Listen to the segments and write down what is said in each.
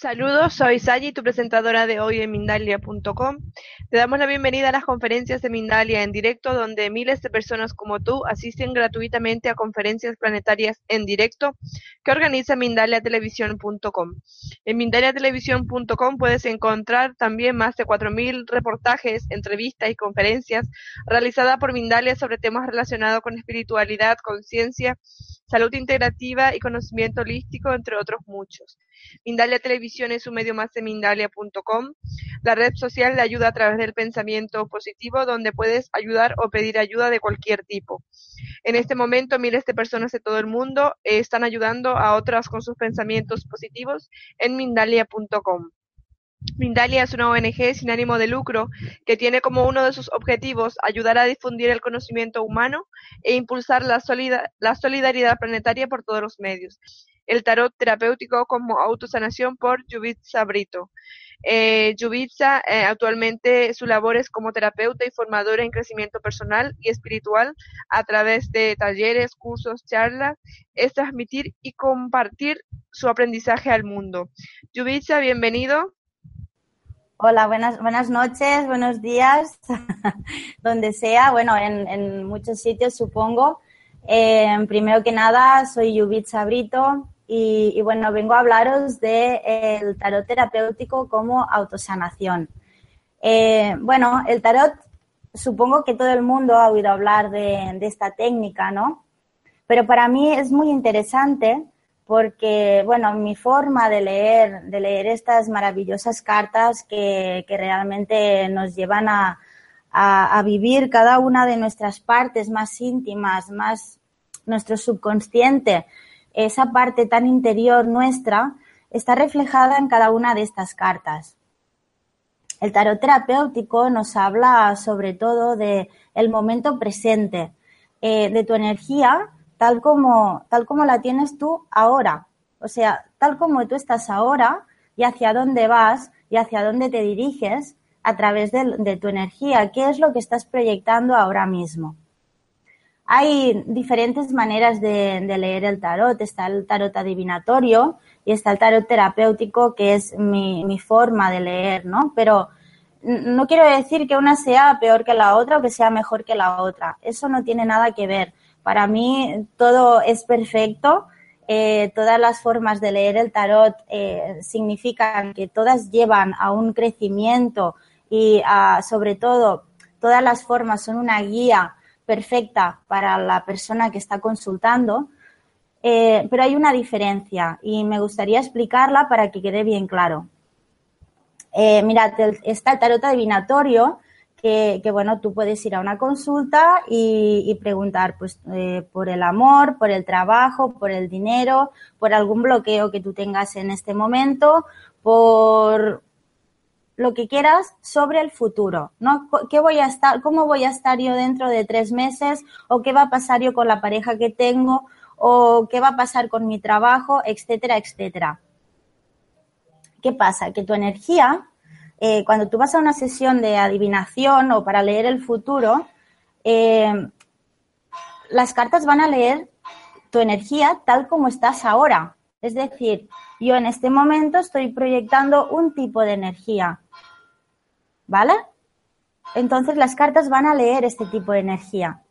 Saludos, soy Sayi, tu presentadora de hoy en Mindalia.com. Te damos la bienvenida a las conferencias de Mindalia en directo, donde miles de personas como tú asisten gratuitamente a conferencias planetarias en directo que organiza Mindaliatelevisión.com. En Mindaliatelevisión.com puedes encontrar también más de 4.000 reportajes, entrevistas y conferencias realizadas por Mindalia sobre temas relacionados con espiritualidad, conciencia, salud integrativa y conocimiento holístico, entre otros muchos. Mindalia Televisión es un medio más de Mindalia.com, la red social de ayuda a través del pensamiento positivo, donde puedes ayudar o pedir ayuda de cualquier tipo. En este momento, miles de personas de todo el mundo eh, están ayudando a otras con sus pensamientos positivos en Mindalia.com. Mindalia es una ONG sin ánimo de lucro que tiene como uno de sus objetivos ayudar a difundir el conocimiento humano e impulsar la, la solidaridad planetaria por todos los medios. El tarot terapéutico como autosanación por Yubitsa Brito. Eh, Yubitsa eh, actualmente su labor es como terapeuta y formadora en crecimiento personal y espiritual a través de talleres, cursos, charlas, es transmitir y compartir su aprendizaje al mundo. Yubitsa, bienvenido. Hola, buenas, buenas noches, buenos días, donde sea, bueno, en, muchos sitios supongo. Eh, primero que nada, soy Yubitsa Brito y, bueno, vengo a hablaros del de tarot terapéutico como autosanación. Eh, bueno, el tarot, supongo que todo el mundo ha oído hablar de esta técnica, ¿no? Pero para mí es muy interesante porque, bueno, mi forma de leer, de leer estas maravillosas cartas que, que realmente nos llevan a, a, vivir cada una de nuestras partes más íntimas, más nuestro subconsciente, esa parte tan interior nuestra, está reflejada en cada una de estas cartas. El tarot terapéutico nos habla sobre todo de el momento presente, eh, de tu energía tal como, tal como la tienes tú ahora. O sea, tal como tú estás ahora y hacia dónde vas y hacia dónde te diriges a través de, tu energía. ¿Qué es lo que estás proyectando ahora mismo? Hay diferentes maneras de, de, leer el tarot. Está el tarot adivinatorio y está el tarot terapéutico, que es mi, mi forma de leer, ¿no? Pero no quiero decir que una sea peor que la otra o que sea mejor que la otra. Eso no tiene nada que ver. Para mí todo es perfecto. Eh, todas las formas de leer el tarot eh, significan que todas llevan a un crecimiento y sobre todo todas las formas son una guía perfecta para la persona que está consultando. Eh, pero hay una diferencia y me gustaría explicarla para que quede bien claro. Mirad, está el tarot adivinatorio, que, que, bueno, tú puedes ir a una consulta y, y preguntar pues eh, por el amor, por el trabajo, por el dinero, por algún bloqueo que tú tengas en este momento, por lo que quieras sobre el futuro, ¿no? ¿Qué voy a estar, cómo voy a estar yo dentro de tres meses? ¿O qué va a pasar yo con la pareja que tengo? ¿O qué va a pasar con mi trabajo? Etcétera, etcétera. ¿Qué pasa? Que tu energía, eh, cuando tú vas a una sesión de adivinación o para leer el futuro, eh, las cartas van a leer tu energía tal como estás ahora. Es decir, yo en este momento estoy proyectando un tipo de energía. ¿Vale? Entonces las cartas van a leer este tipo de energía.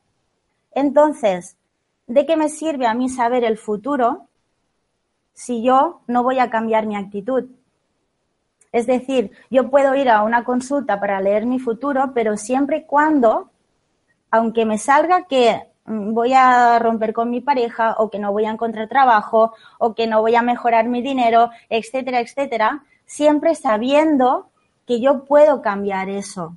Entonces, ¿de qué me sirve a mí saber el futuro si yo no voy a cambiar mi actitud? Es decir, yo puedo ir a una consulta para leer mi futuro, pero siempre y cuando, aunque me salga que mm, voy a romper con mi pareja o que no voy a encontrar trabajo o que no voy a mejorar mi dinero, etcétera, etcétera, siempre sabiendo que yo puedo cambiar eso.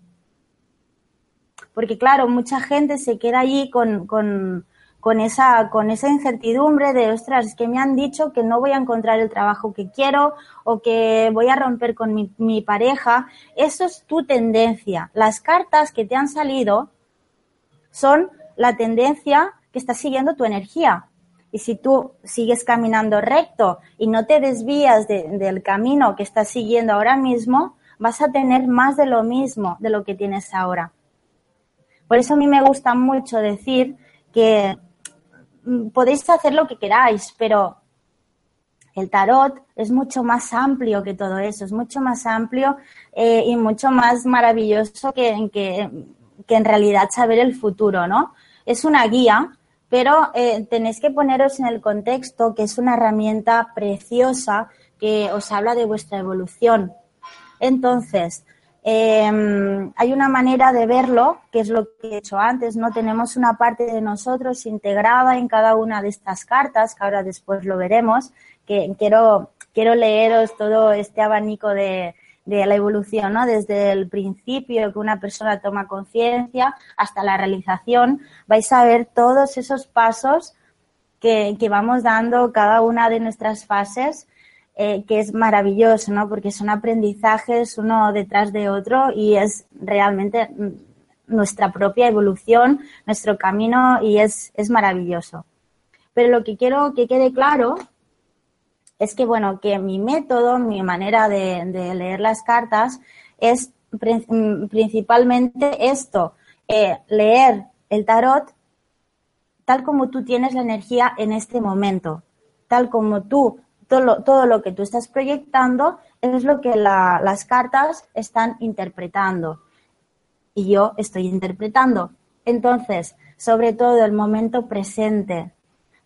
Porque claro, mucha gente se queda allí con, con, con esa, con esa incertidumbre de, ostras, es que me han dicho que no voy a encontrar el trabajo que quiero o que voy a romper con mi, pareja. Eso es tu tendencia. Las cartas que te han salido son la tendencia que está siguiendo tu energía. Y si tú sigues caminando recto y no te desvías de, del camino que estás siguiendo ahora mismo, vas a tener más de lo mismo de lo que tienes ahora. Por eso a mí me gusta mucho decir que podéis hacer lo que queráis, pero el tarot es mucho más amplio que todo eso, es mucho más amplio eh, y mucho más maravilloso que, que, que, en realidad saber el futuro, ¿no? Es una guía, pero eh, tenéis que poneros en el contexto que es una herramienta preciosa que os habla de vuestra evolución. Entonces, eh, hay una manera de verlo, que es lo que he hecho antes, ¿no? Tenemos una parte de nosotros integrada en cada una de estas cartas, que ahora después lo veremos, que quiero, quiero leeros todo este abanico de, de la evolución, ¿no? Desde el principio que una persona toma conciencia hasta la realización, vais a ver todos esos pasos que, que vamos dando cada una de nuestras fases eh, que es maravilloso, ¿no? Porque son aprendizajes uno detrás de otro y es realmente nuestra propia evolución, nuestro camino y es, es maravilloso. Pero lo que quiero que quede claro es que, bueno, que mi método, mi manera de, leer las cartas es principalmente esto, eh, leer el tarot tal como tú tienes la energía en este momento, tal como tú todo lo, todo lo que tú estás proyectando es lo que la, las cartas están interpretando. Y yo estoy interpretando. Entonces, sobre todo el momento presente.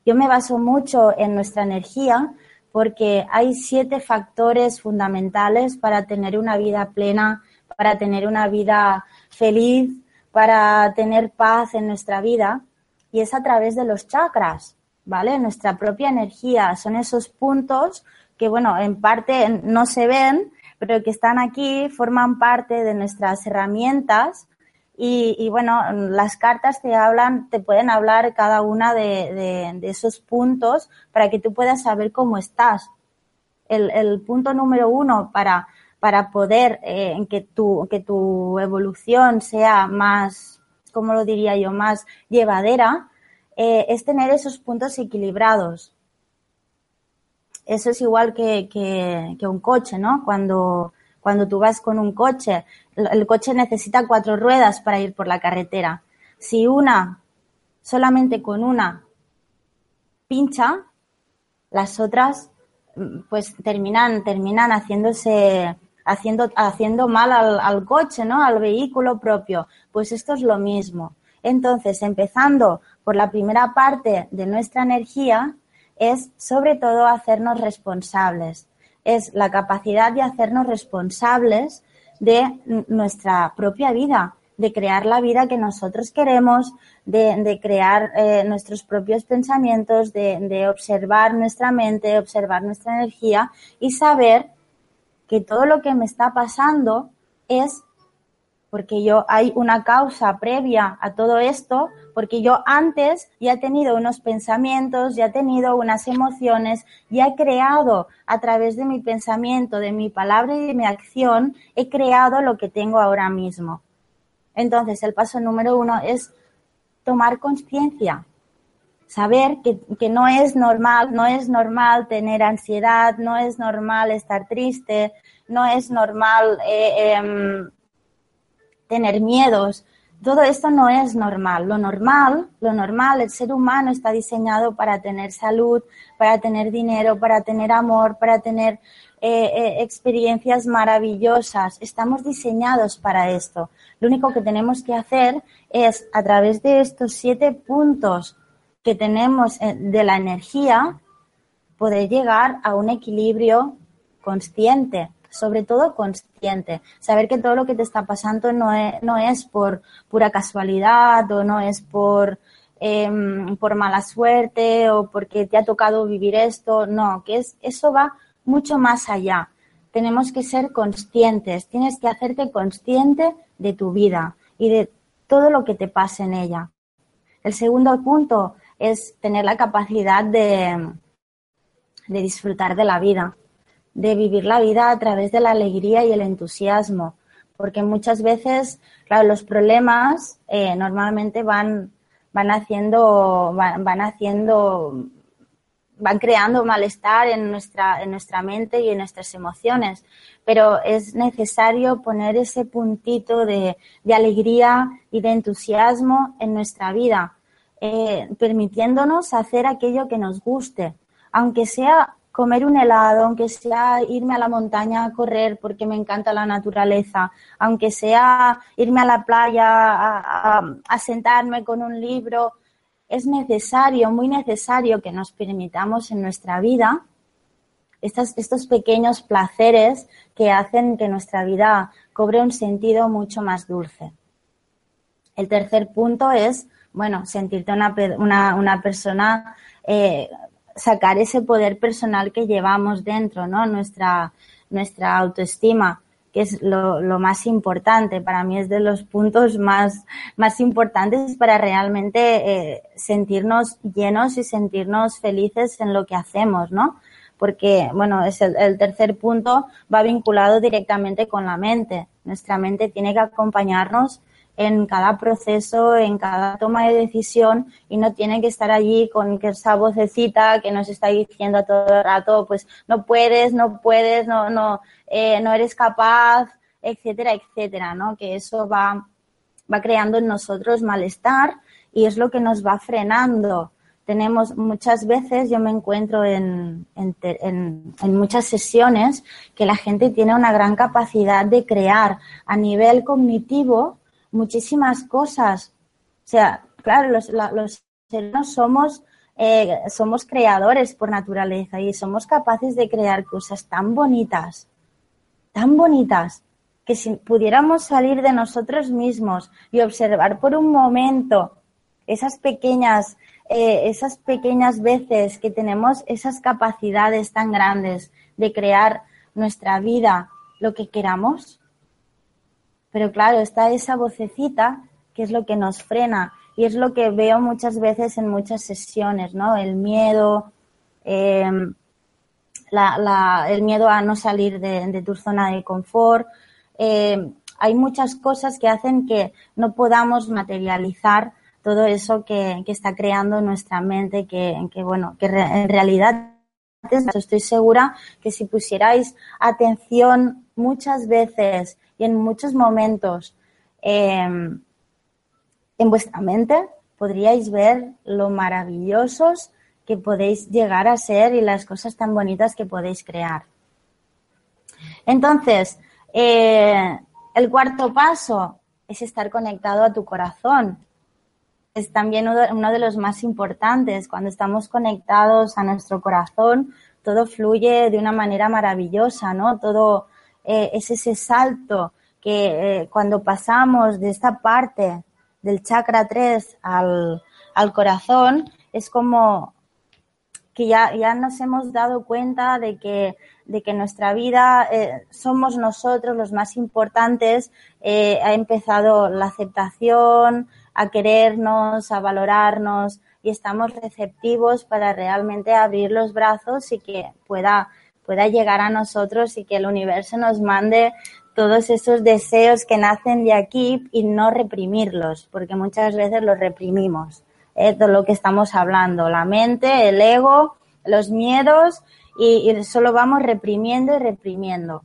Yo me baso mucho en nuestra energía porque hay siete factores fundamentales para tener una vida plena, para tener una vida feliz, para tener paz en nuestra vida. Y es a través de los chakras. ¿Vale? Nuestra propia energía. Son esos puntos que, bueno, en parte no se ven, pero que están aquí, forman parte de nuestras herramientas. Y, y bueno, las cartas te hablan, te pueden hablar cada una de, de, esos puntos para que tú puedas saber cómo estás. El, el punto número uno para, para poder eh, que, tu, que tu evolución sea más, como lo diría yo, más llevadera, eh, es tener esos puntos equilibrados. Eso es igual que, que, un coche, ¿no? Cuando, cuando tú vas con un coche, el coche necesita cuatro ruedas para ir por la carretera. Si una, solamente con una, pincha, las otras pues terminan, terminan haciéndose, haciendo, haciendo mal al, al coche, ¿no? Al vehículo propio. Pues esto es lo mismo. Entonces, empezando por la primera parte de nuestra energía, es sobre todo hacernos responsables. Es la capacidad de hacernos responsables de nuestra propia vida, de crear la vida que nosotros queremos, de, de crear eh, nuestros propios pensamientos, de, de observar nuestra mente, observar nuestra energía y saber que todo lo que me está pasando es porque yo hay una causa previa a todo esto, porque yo antes ya he tenido unos pensamientos, ya he tenido unas emociones, ya he creado a través de mi pensamiento, de mi palabra y de mi acción, he creado lo que tengo ahora mismo. Entonces, el paso número uno es tomar conciencia, saber que, que, no es normal, no es normal tener ansiedad, no es normal estar triste, no es normal eh, eh, tener miedos todo esto no es normal. Lo normal, lo normal, el ser humano está diseñado para tener salud, para tener dinero, para tener amor, para tener eh, eh, experiencias maravillosas. Estamos diseñados para esto. Lo único que tenemos que hacer es, a través de estos siete puntos que tenemos eh, de la energía, poder llegar a un equilibrio consciente, sobre todo consciente. Saber que todo lo que te está pasando no es, no es por pura casualidad o no es por, em, por mala suerte o porque te ha tocado vivir esto. No, que es, eso va mucho más allá. Tenemos que ser conscientes. Tienes que hacerte consciente de tu vida y de todo lo que te pasa en ella. El segundo punto es tener la capacidad de, de disfrutar de la vida de vivir la vida a través de la alegría y el entusiasmo, porque muchas veces, claro, los problemas eh, normalmente van, van haciendo, van, haciendo, van creando malestar en nuestra, en nuestra mente y en nuestras emociones, pero es necesario poner ese puntito de, de alegría y de entusiasmo en nuestra vida, eh, permitiéndonos hacer aquello que nos guste, aunque sea comer un helado, aunque sea irme a la montaña a correr porque me encanta la naturaleza, aunque sea irme a la playa a, sentarme con un libro, es necesario, muy necesario que nos permitamos en nuestra vida estos, estos pequeños placeres que hacen que nuestra vida cobre un sentido mucho más dulce. El tercer punto es, bueno, sentirte una, una, una persona eh, sacar ese poder personal que llevamos dentro, ¿no? Nuestra, nuestra autoestima, que es lo, más importante. Para mí es de los puntos más, más importantes para realmente eh, sentirnos llenos y sentirnos felices en lo que hacemos, ¿no? Porque, bueno, es el tercer punto va vinculado directamente con la mente. Nuestra mente tiene que acompañarnos en cada proceso, en cada toma de decisión y no tiene que estar allí con esa vocecita que nos está diciendo todo el rato, pues no puedes, no puedes, no, no, eh, no eres capaz, etcétera, etcétera, ¿no? Que eso va, va creando en nosotros malestar y es lo que nos va frenando. Tenemos muchas veces, yo me encuentro en, en, en, en muchas sesiones que la gente tiene una gran capacidad de crear a nivel cognitivo, muchísimas cosas. O sea, claro, los, los seres somos, eh, somos creadores por naturaleza y somos capaces de crear cosas tan bonitas, tan bonitas, que si pudiéramos salir de nosotros mismos y observar por un momento esas pequeñas, eh, esas pequeñas veces que tenemos esas capacidades tan grandes de crear nuestra vida, lo que queramos, pero claro, está esa vocecita que es lo que nos frena y es lo que veo muchas veces en muchas sesiones, ¿no? El miedo, em, el miedo a no salir de, tu zona de confort. Em, hay muchas cosas que hacen que no podamos materializar todo eso que, está creando nuestra mente, que, que bueno, que en realidad estoy segura que si pusierais atención muchas veces y en muchos momentos em, en vuestra mente podríais ver lo maravillosos que podéis llegar a ser y las cosas tan bonitas que podéis crear. Entonces, eh, el cuarto paso es estar conectado a tu corazón. Es también uno de los más importantes. Cuando estamos conectados a nuestro corazón, todo fluye de una manera maravillosa, ¿no? Todo eh, es ese salto que eh, cuando pasamos de esta parte del chakra 3 al, al corazón, es como que ya, ya nos hemos dado cuenta de que, de que nuestra vida eh, somos nosotros los más importantes, ha empezado la aceptación, a querernos, a valorarnos y estamos receptivos para realmente abrir los brazos y que pueda pueda llegar a nosotros y que el universo nos mande todos esos deseos que nacen de aquí y no reprimirlos, porque muchas veces los reprimimos. Es de lo que estamos hablando, la mente, el ego, los miedos y, y solo vamos reprimiendo y reprimiendo.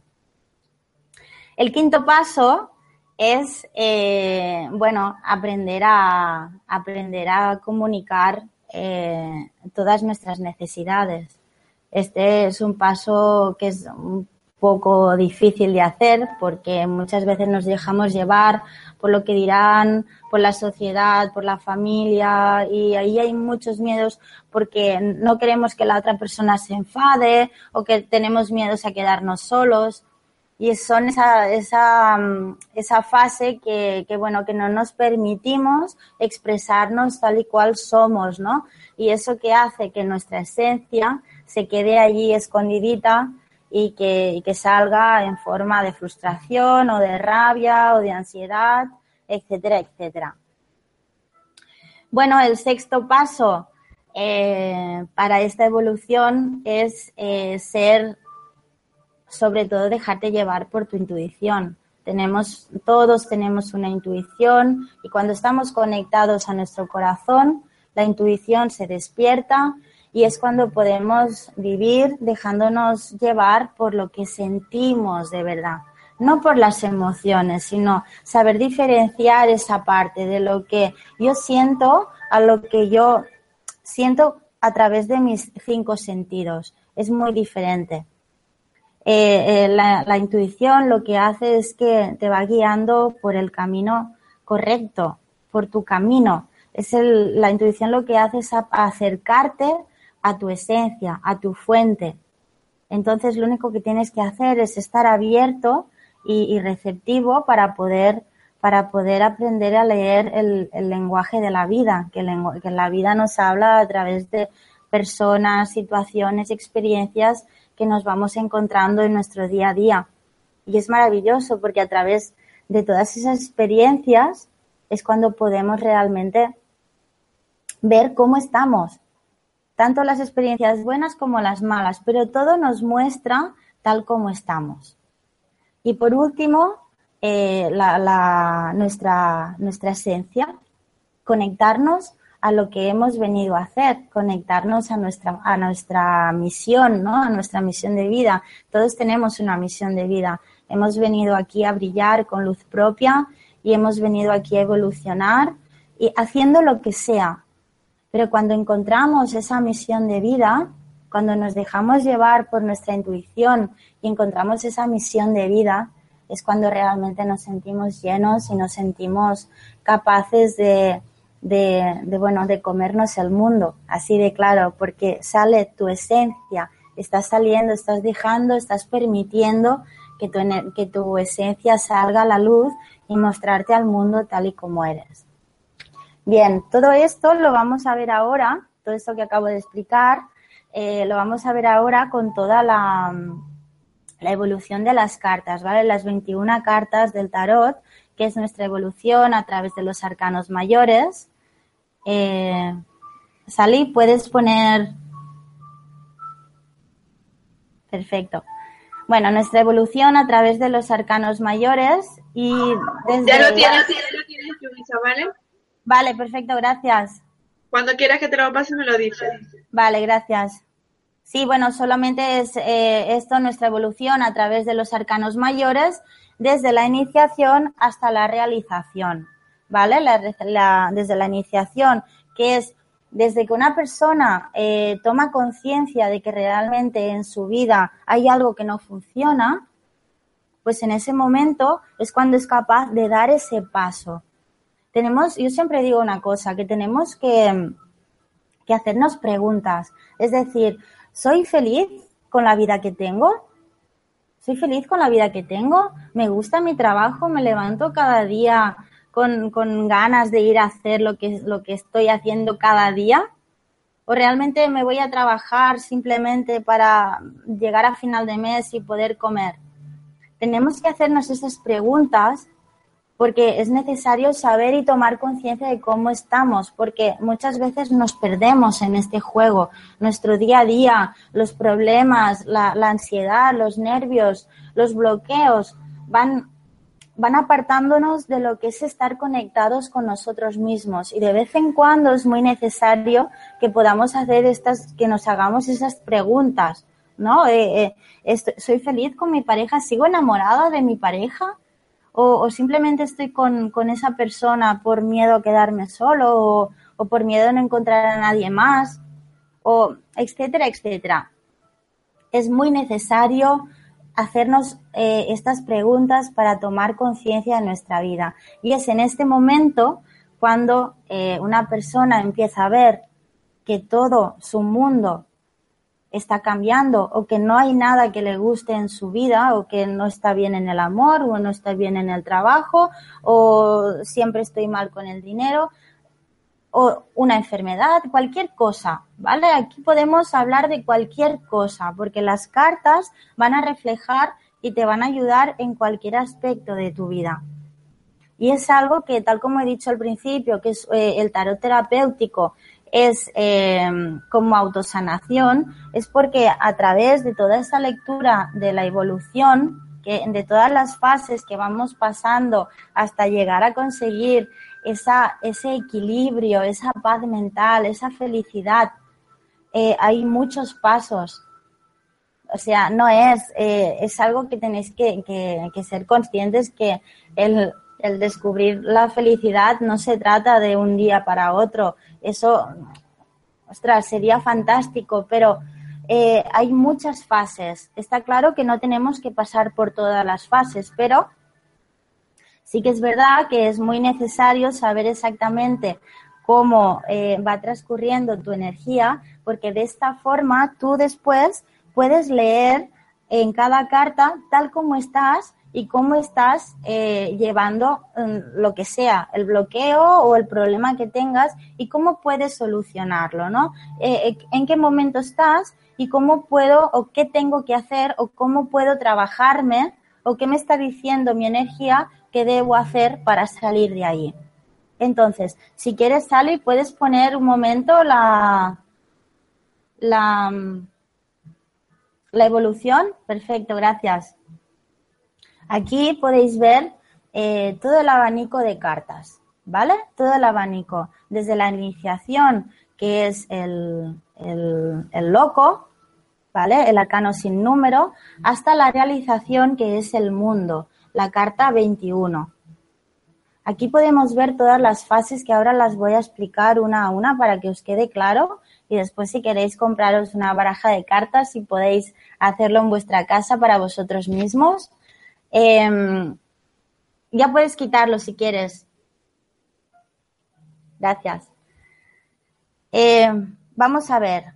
El quinto paso es, eh, bueno, aprender a, aprender a comunicar eh, todas nuestras necesidades. Este es un paso que es un poco difícil de hacer porque muchas veces nos dejamos llevar por lo que dirán, por la sociedad, por la familia y ahí hay muchos miedos porque no queremos que la otra persona se enfade o que tenemos miedos a quedarnos solos y son esa, esa, esa fase que, que, bueno, que no nos permitimos expresarnos tal y cual somos, ¿no? Y eso que hace que nuestra esencia se quede allí escondidita y que, que salga en forma de frustración o de rabia o de ansiedad, etcétera, etcétera. Bueno, el sexto paso eh, para esta evolución es eh, ser sobre todo dejarte llevar por tu intuición. Tenemos, todos tenemos una intuición y cuando estamos conectados a nuestro corazón, la intuición se despierta y es cuando podemos vivir dejándonos llevar por lo que sentimos de verdad. No por las emociones, sino saber diferenciar esa parte de lo que yo siento a lo que yo siento a través de mis cinco sentidos. Es muy diferente. Eh, eh, la, intuición lo que hace es que te va guiando por el camino correcto, por tu camino. Es la intuición lo que hace es acercarte a tu esencia, a tu fuente. Entonces lo único que tienes que hacer es estar abierto y, receptivo para poder, para poder aprender a leer el, lenguaje de la vida, que, que la vida nos habla a través de personas, situaciones, experiencias que nos vamos encontrando en nuestro día a día. Y es maravilloso porque a través de todas esas experiencias es cuando podemos realmente ver cómo estamos, tanto las experiencias buenas como las malas, pero todo nos muestra tal como estamos. Y por último, eh, nuestra, nuestra esencia, conectarnos a lo que hemos venido a hacer, conectarnos a nuestra, a nuestra misión, ¿no? A nuestra misión de vida. Todos tenemos una misión de vida. Hemos venido aquí a brillar con luz propia y hemos venido aquí a evolucionar y haciendo lo que sea. Pero cuando encontramos esa misión de vida, cuando nos dejamos llevar por nuestra intuición y encontramos esa misión de vida, es cuando realmente nos sentimos llenos y nos sentimos capaces de, de, de, bueno, de comernos el mundo, así de claro, porque sale tu esencia, estás saliendo, estás dejando, estás permitiendo que tu, que tu esencia salga a la luz y mostrarte al mundo tal y como eres. Bien, todo esto lo vamos a ver ahora, todo esto que acabo de explicar, eh, lo vamos a ver ahora con toda la, la evolución de las cartas, ¿vale? Las 21 cartas del tarot, que es nuestra evolución a través de los arcanos mayores, eh, Sally, puedes poner. Perfecto. Bueno, nuestra evolución a través de los arcanos mayores y desde. Ya lo tienes, ya lo tienes, ¿vale? Vale, perfecto, gracias. Cuando quieras que te lo pase, me lo dices. Vale, gracias. Sí, bueno, solamente es eh, esto nuestra evolución a través de los arcanos mayores, desde la iniciación hasta la realización. ¿vale? La, desde la iniciación, que es desde que una persona eh, toma conciencia de que realmente en su vida hay algo que no funciona, pues en ese momento es cuando es capaz de dar ese paso. Tenemos, yo siempre digo una cosa, que tenemos que, hacernos preguntas. Es decir, ¿soy feliz con la vida que tengo? ¿Soy feliz con la vida que tengo? ¿Me gusta mi trabajo? ¿Me levanto cada día con, ganas de ir a hacer lo que, lo que estoy haciendo cada día? ¿O realmente me voy a trabajar simplemente para llegar a final de mes y poder comer? Tenemos que hacernos esas preguntas porque es necesario saber y tomar conciencia de cómo estamos, porque muchas veces nos perdemos en este juego. Nuestro día a día, los problemas, la, ansiedad, los nervios, los bloqueos van van apartándonos de lo que es estar conectados con nosotros mismos y de vez en cuando es muy necesario que podamos hacer estas, que nos hagamos esas preguntas, ¿no? Eh, eh, ¿Soy feliz con mi pareja? ¿Sigo enamorada de mi pareja? O, simplemente estoy con, esa persona por miedo a quedarme solo o, por miedo a no encontrar a nadie más, o etcétera, etcétera. Es muy necesario hacernos eh, estas preguntas para tomar conciencia de nuestra vida. Y es en este momento cuando eh, una persona empieza a ver que todo su mundo está cambiando o que no hay nada que le guste en su vida o que no está bien en el amor o no está bien en el trabajo o siempre estoy mal con el dinero o una enfermedad, cualquier cosa, ¿vale? Aquí podemos hablar de cualquier cosa porque las cartas van a reflejar y te van a ayudar en cualquier aspecto de tu vida. Y es algo que, tal como he dicho al principio, que es eh, el tarot terapéutico es eh, como autosanación, es porque a través de toda esa lectura de la evolución, que, de todas las fases que vamos pasando hasta llegar a conseguir esa, ese equilibrio, esa paz mental, esa felicidad, eh, hay muchos pasos. O sea, no es, eh, es algo que tenéis que, que, que ser conscientes que el, el descubrir la felicidad no se trata de un día para otro. Eso, ostras, sería fantástico, pero eh, hay muchas fases. Está claro que no tenemos que pasar por todas las fases, pero sí que es verdad que es muy necesario saber exactamente cómo eh, va transcurriendo tu energía, porque de esta forma tú después puedes leer en cada carta tal como estás y cómo estás eh, llevando mm, lo que sea, el bloqueo o el problema que tengas y cómo puedes solucionarlo, ¿no? Eh, eh, en qué momento estás y cómo puedo o qué tengo que hacer o cómo puedo trabajarme o qué me está diciendo mi energía que debo hacer para salir de ahí. Entonces, si quieres, salir, puedes poner un momento la, la, mm, la evolución. Perfecto, gracias. Aquí podéis ver eh, todo el abanico de cartas, ¿vale? Todo el abanico, desde la iniciación, que es el, el, loco, ¿vale? El arcano sin número, hasta la realización, que es el mundo, la carta 21. Aquí podemos ver todas las fases que ahora las voy a explicar una a una para que os quede claro y después si queréis compraros una baraja de cartas y podéis hacerlo en vuestra casa para vosotros mismos Em, ya puedes quitarlo si quieres. Gracias. Em, vamos a ver.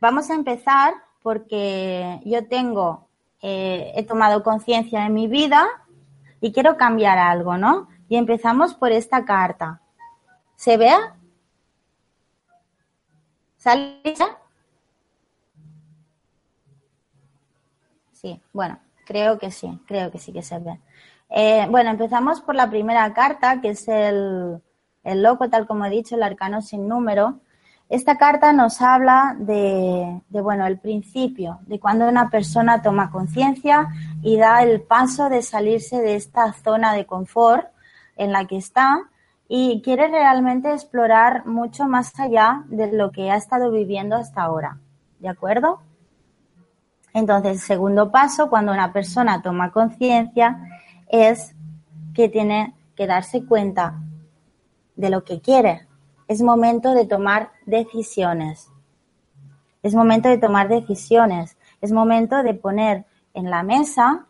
Vamos a empezar porque yo tengo, eh, he tomado conciencia de mi vida y quiero cambiar algo, ¿no? Y empezamos por esta carta. ¿Se ve? ¿Sale? Sí, bueno, creo que sí, creo que sí que se ve. Eh, bueno, empezamos por la primera carta, que es el, el loco, tal como he dicho, el arcano sin número. Esta carta nos habla de, de, bueno, el principio, de cuando una persona toma conciencia y da el paso de salirse de esta zona de confort en la que está y quiere realmente explorar mucho más allá de lo que ha estado viviendo hasta ahora. ¿De acuerdo? Entonces, el segundo paso, cuando una persona toma conciencia, es que tiene que darse cuenta de lo que quiere. Es momento de tomar decisiones. Es momento de tomar decisiones. Es momento de poner en la mesa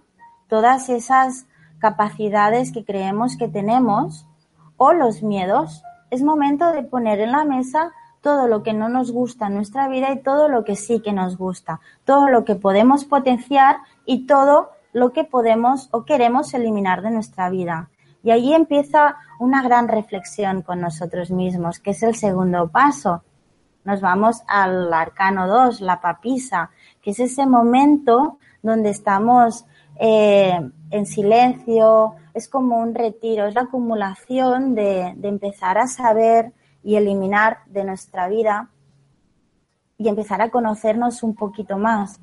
todas esas capacidades que creemos que tenemos o los miedos. Es momento de poner en la mesa todo lo que no nos gusta en nuestra vida y todo lo que sí que nos gusta, todo lo que podemos potenciar y todo lo que podemos o queremos eliminar de nuestra vida. Y ahí empieza una gran reflexión con nosotros mismos, que es el segundo paso. Nos vamos al arcano 2, la papisa, que es ese momento donde estamos eh, en silencio, es como un retiro, es la acumulación de, de empezar a saber y eliminar de nuestra vida y empezar a conocernos un poquito más.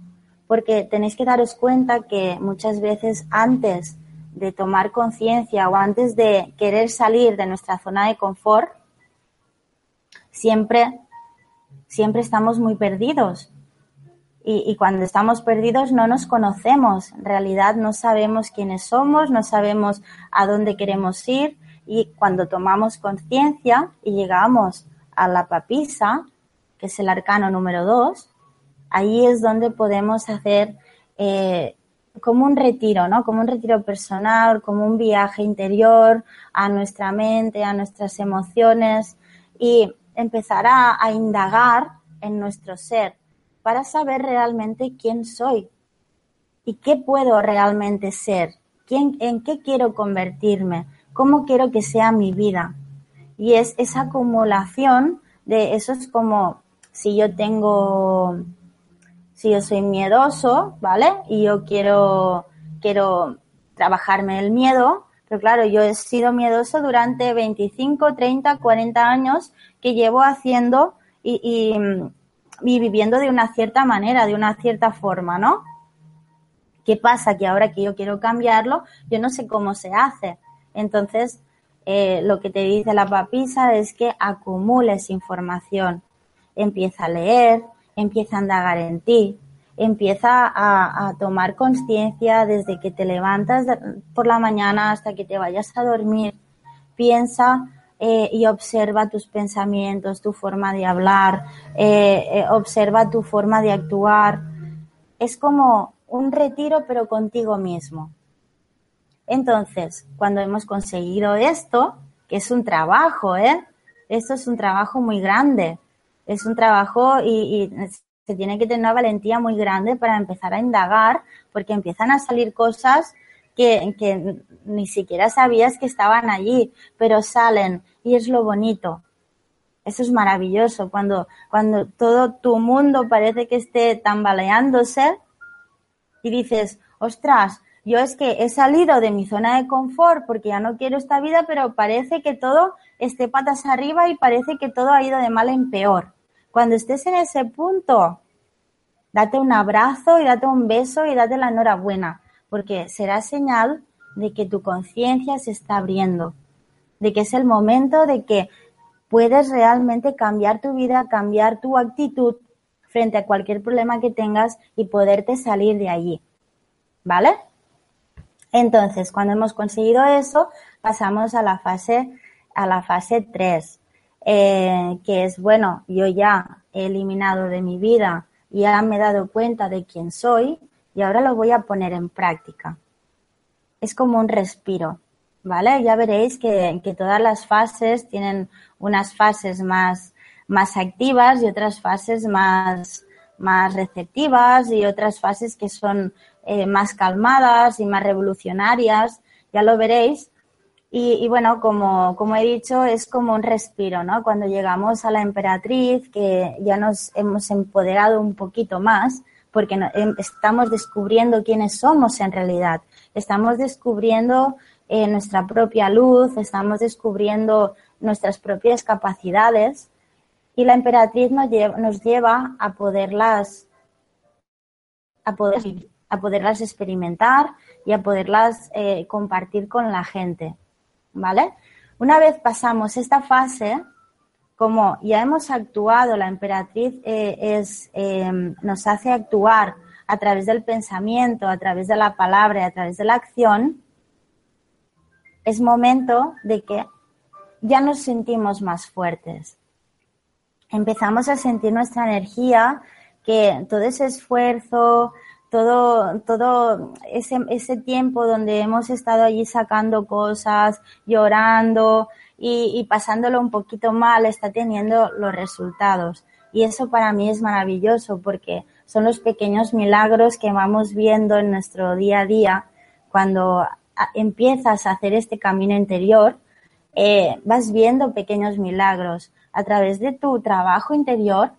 Porque tenéis que daros cuenta que muchas veces antes de tomar conciencia o antes de querer salir de nuestra zona de confort, siempre, siempre estamos muy perdidos. Y, cuando estamos perdidos no nos conocemos, en realidad no sabemos quiénes somos, no sabemos a dónde queremos ir y cuando tomamos conciencia y llegamos a la papisa, que es el arcano número dos, ahí es donde podemos hacer eh, como un retiro, ¿no? Como un retiro personal, como un viaje interior a nuestra mente, a nuestras emociones y empezar a indagar en nuestro ser para saber realmente quién soy y qué puedo realmente ser, quién, en qué quiero convertirme, cómo quiero que sea mi vida. Y es esa acumulación de eso es como si yo tengo, si yo soy miedoso, ¿vale? Y yo quiero, quiero trabajarme el miedo, pero claro, yo he sido miedoso durante 25, 30, 40 años que llevo haciendo y, y viviendo de una cierta manera, de una cierta forma, ¿no? ¿Qué pasa? Que ahora que yo quiero cambiarlo, yo no sé cómo se hace. Entonces, eh, lo que te dice la papisa es que acumules información. Empieza a leer, empieza a indagar en ti, empieza a, tomar conciencia desde que te levantas por la mañana hasta que te vayas a dormir. Piensa eh, y observa tus pensamientos, tu forma de hablar, eh, eh, observa tu forma de actuar. Es como un retiro pero contigo mismo. Entonces, cuando hemos conseguido esto, que es un trabajo, ¿eh? Esto es un trabajo muy grande. Es un trabajo y, se tiene que tener una valentía muy grande para empezar a indagar, porque empiezan a salir cosas que, que, ni siquiera sabías que estaban allí, pero salen y es lo bonito. Eso es maravilloso, cuando, cuando todo tu mundo parece que esté tambaleándose y dices, ostras, yo es que he salido de mi zona de confort porque ya no quiero esta vida, pero parece que todo esté patas arriba y parece que todo ha ido de mal en peor. Cuando estés en ese punto, date un abrazo y date un beso y date la enhorabuena, porque será señal de que tu conciencia se está abriendo, de que es el momento de que puedes realmente cambiar tu vida, cambiar tu actitud frente a cualquier problema que tengas y poderte salir de allí. ¿Vale? Entonces, cuando hemos conseguido eso, pasamos a la fase, a la fase 3, eh, que es, bueno, yo ya he eliminado de mi vida, ya me he dado cuenta de quién soy y ahora lo voy a poner en práctica. Es como un respiro. ¿vale? Ya veréis que, que todas las fases tienen unas fases más, más activas y otras fases más, más receptivas y otras fases que son eh, más calmadas y más revolucionarias, ya lo veréis. Y, bueno, como, como he dicho, es como un respiro, ¿no? Cuando llegamos a la emperatriz, que ya nos hemos empoderado un poquito más, porque em, estamos descubriendo quiénes somos en realidad. Estamos descubriendo eh, nuestra propia luz, estamos descubriendo nuestras propias capacidades y la emperatriz nos lleva, nos lleva a poderlas a, poder, a poderlas experimentar y a poderlas eh, compartir con la gente, ¿vale? Una vez pasamos esta fase, como ya hemos actuado, la emperatriz eh, eh, nos hace actuar a través del pensamiento, a través de la palabra y a través de la acción, es momento de que ya nos sentimos más fuertes. Empezamos a sentir nuestra energía, que todo ese esfuerzo, todo, todo ese, ese tiempo donde hemos estado allí sacando cosas, llorando y, pasándolo un poquito mal, está teniendo los resultados. Y eso para mí es maravilloso porque son los pequeños milagros que vamos viendo en nuestro día a día cuando empiezas a hacer este camino interior, eh, vas viendo pequeños milagros. A través de tu trabajo interior,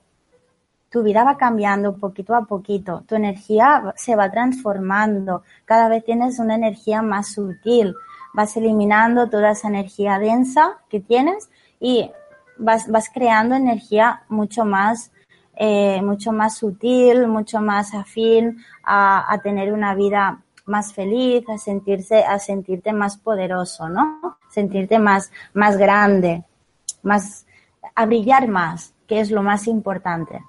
tu vida va cambiando poquito a poquito, tu energía se va transformando, cada vez tienes una energía más sutil, vas eliminando toda esa energía densa que tienes y vas, vas creando energía mucho más, eh, mucho más sutil, mucho más afín a, a tener una vida más feliz, a sentirse, a sentirte más poderoso, ¿no? Sentirte más, más grande, más, a brillar más, que es lo más importante.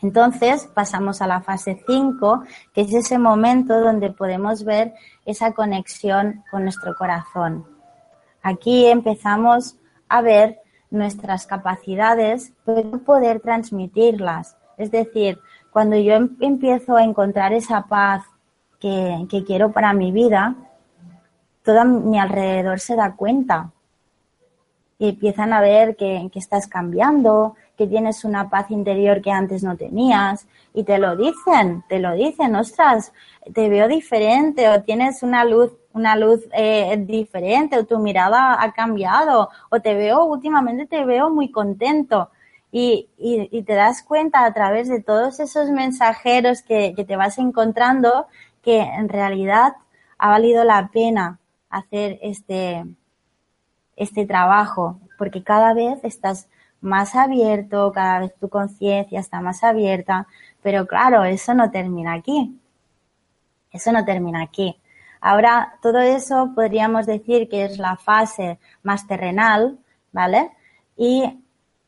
Entonces pasamos a la fase 5, que es ese momento donde podemos ver esa conexión con nuestro corazón. Aquí empezamos a ver nuestras capacidades, pero poder transmitirlas. Es decir, cuando yo em-, empiezo a encontrar esa paz que, quiero para mi vida, todo mi alrededor se da cuenta y empiezan a ver que, que, estás cambiando, que tienes una paz interior que antes no tenías y te lo dicen, te lo dicen, ostras, te veo diferente o tienes una luz, una luz eh, diferente o tu mirada ha cambiado o te veo, últimamente te veo muy contento. Y, y, te das cuenta a través de todos esos mensajeros que, que te vas encontrando que en realidad ha valido la pena hacer este, este trabajo, porque cada vez estás más abierto, cada vez tu conciencia está más abierta, pero claro, eso no termina aquí. Eso no termina aquí. Ahora, todo eso podríamos decir que es la fase más terrenal, ¿vale? Y